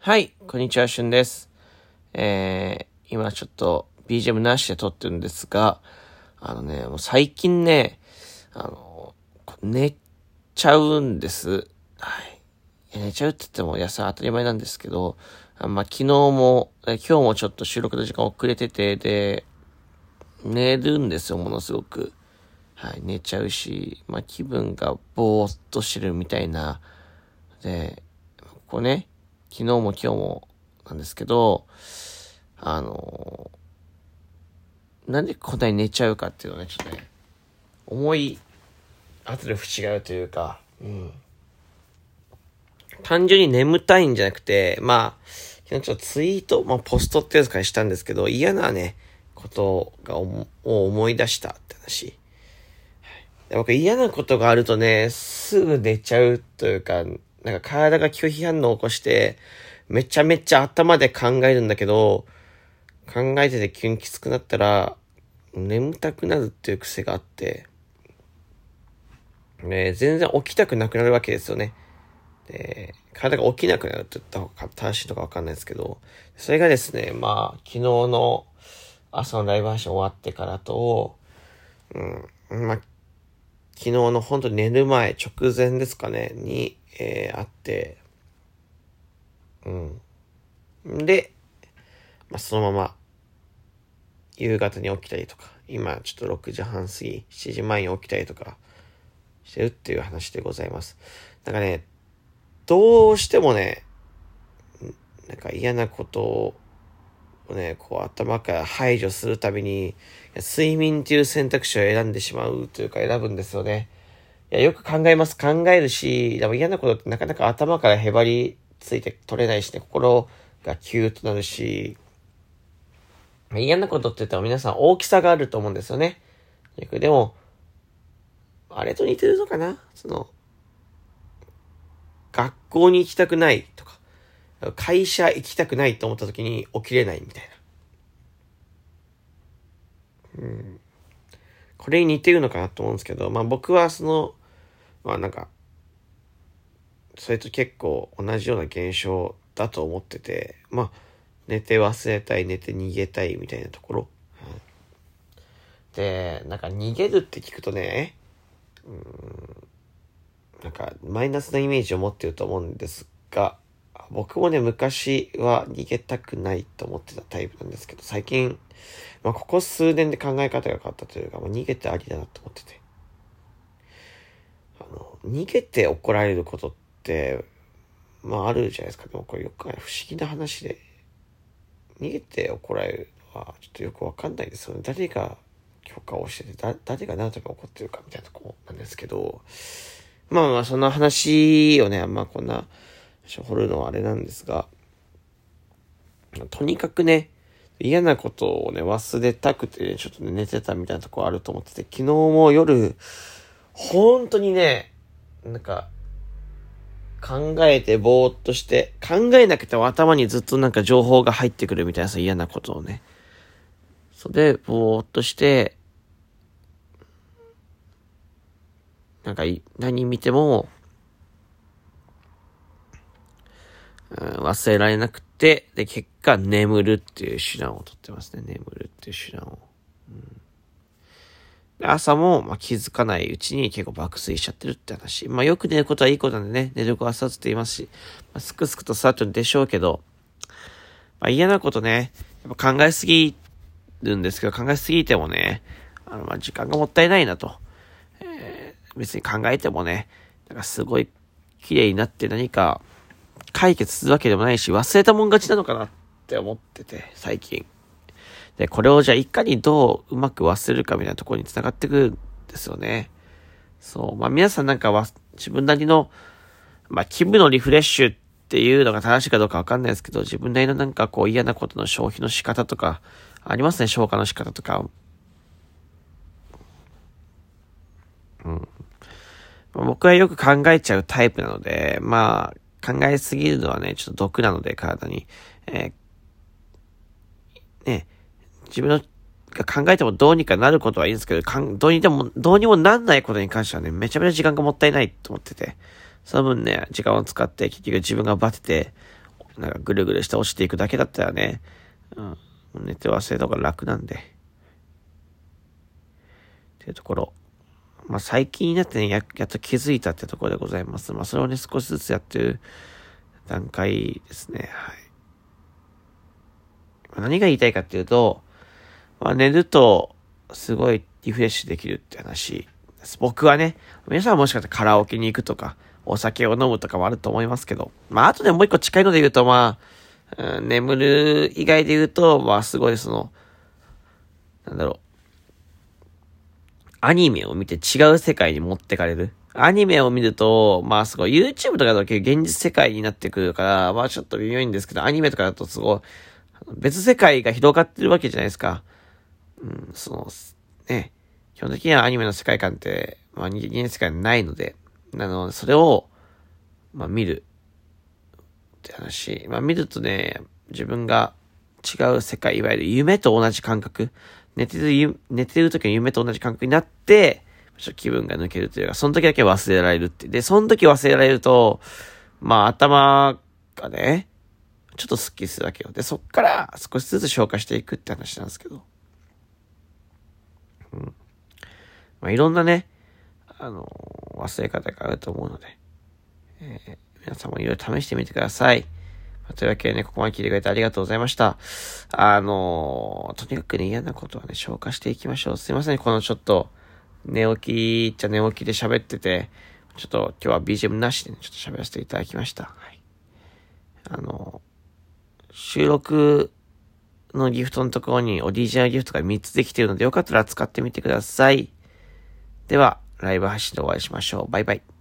はい、こんにちは、しゅんです。えー、今ちょっと BGM なしで撮ってるんですが、あのね、もう最近ね、あの、寝ちゃうんです。はい。寝ちゃうって言っても、いや、それ当たり前なんですけど、あまあ、昨日も、今日もちょっと収録の時間遅れてて、で、寝るんですよ、ものすごく。はい、寝ちゃうし、まあ、気分がぼーっとしてるみたいな。で、ここね、昨日も今日もなんですけど、あのなんでこんなに寝ちゃうかっていうのね、ちょっとね、思い後で不違うというか、うん。単純に眠たいんじゃなくて、まあ、昨日ちょっとツイート、まあポストってやつからしたんですけど、嫌なね、ことがを思い出したって話。僕嫌なことがあるとね、すぐ寝ちゃうというか、なんか体が拒否反応を起こして、めちゃめちゃ頭で考えるんだけど、考えてて急にきつくなったら、眠たくなるっていう癖があって、ね、全然起きたくなくなるわけですよね。で、体が起きなくなるって言った方が正しいのかわかんないですけど、それがですね、まあ、昨日の朝のライブ配信終わってからと、うん、まあ、昨日の本当に寝る前、直前ですかね、に、えー、あって、うん。で、まあ、そのまま、夕方に起きたりとか、今ちょっと6時半過ぎ、7時前に起きたりとかしてるっていう話でございます。なんかね、どうしてもね、なんか嫌なことをね、こう頭から排除するたびに、睡眠っていう選択肢を選んでしまうというか選ぶんですよね。いや、よく考えます。考えるし、でも嫌なことってなかなか頭からへばりついて取れないしね、心がキューとなるし、嫌なことって言ったら皆さん大きさがあると思うんですよね。でも、あれと似てるのかな？その、学校に行きたくないとか、会社行きたくないと思った時に起きれないみたいな。うん。これに似てるのかなと思うんですけど、まあ僕はその、まあなんか、それと結構同じような現象だと思ってて、まあ、寝て忘れたい、寝て逃げたいみたいなところ。で、なんか逃げるって聞くとね、うん、なんかマイナスなイメージを持ってると思うんですが、僕もね、昔は逃げたくないと思ってたタイプなんですけど、最近、まあ、ここ数年で考え方が変わったというか、まあ、逃げてありだなと思ってて。あの、逃げて怒られることって、まあ、あるじゃないですか。でもこれよく不思議な話で、逃げて怒られるのはちょっとよくわかんないですよね。誰が許可をしてて、だ誰が何とか怒ってるかみたいなとこなんですけど、まあまあ、そんな話をね、まあこんな、掘るのはあれなんですが、とにかくね、嫌なことをね、忘れたくて、ちょっと、寝てたみたいなとこあると思ってて、昨日も夜、本当にね、なんか、考えてぼーっとして、考えなくても頭にずっとなんか情報が入ってくるみたいなさ、嫌なことをね。それで、ぼーっとして、なんか、何見ても、うん忘れられなくて、で、結果、眠るっていう手段をとってますね。眠るっていう手段を。朝も、まあ、気づかないうちに結構爆睡しちゃってるって話。まあ、よく寝ることはいいことなんでね、寝る子はさつって言いますし、まあ、すくすくとさっとでしょうけど、まあ、嫌なことね、やっぱ考えすぎるんですけど、考えすぎてもね、あの、まあ、時間がもったいないなと。えー、別に考えてもね、なんかすごい綺麗になって何か、解決するわけでもないし、忘れたもん勝ちなのかなって思ってて、最近。で、これをじゃあいかにどううまく忘れるかみたいなところに繋がってくるんですよね。そう。まあ皆さんなんかは自分なりの、まあ気分のリフレッシュっていうのが正しいかどうかわかんないですけど、自分なりのなんかこう嫌なことの消費の仕方とか、ありますね、消化の仕方とか。うん。僕はよく考えちゃうタイプなので、まあ、考えすぎるのはね、ちょっと毒なので、体に。えー、ね、自分の考えてもどうにかなることはいいんですけど、かんどうにでも、どうにもなんないことに関してはね、めちゃめちゃ時間がもったいないと思ってて、その分ね、時間を使って結局自分がバテて、なんかぐるぐるして落ちていくだけだったらね、うん、寝て忘れた方が楽なんで。っていうところ。まあ、最近になってね、や、やっと気づいたってところでございます。まあ、それをね、少しずつやってる段階ですね。はい。何が言いたいかっていうと、まあ、寝ると、すごいリフレッシュできるって話です。僕はね、皆さんもしかしたらカラオケに行くとか、お酒を飲むとかもあると思いますけど、まあ、あとでもう一個近いので言うと、まあ、うん、眠る以外で言うと、まあ、すごいその、なんだろう、アニメを見て違う世界に持ってかれる。アニメを見ると、まあすごい YouTube とかだと現実世界になってくるから、まあちょっと微妙いんですけど、アニメとかだとすごい、別世界が広がってるわけじゃないですか。うん、その、ね、基本的にはアニメの世界観って、まあ人間世界ないので、なので、それを、まあ見るって話。まあ見るとね、自分が違う世界、いわゆる夢と同じ感覚。寝てる、寝てる時の夢と同じ感覚になって、ちょっと気分が抜けるというか、その時だけ忘れられるって。で、その時忘れられると、まあ頭がね、ちょっとスッキリするわけよ。で、そっから少しずつ消化していくって話なんですけど。うん。まあいろんなね、あの、忘れ方があると思うので、えー、皆さんもいろいろ試してみてください。というわけでね、ここまで聞いてくれてありがとうございました。あのとにかくね、嫌なことはね、消化していきましょう。すいません、このちょっと、寝起きっちゃ寝起きで喋ってて、ちょっと今日は BGM なしでね、ちょっと喋らせていただきました。はい。あの収録のギフトのところにオリジナルギフトが3つできているので、よかったら使ってみてください。では、ライブ配信でお会いしましょう。バイバイ。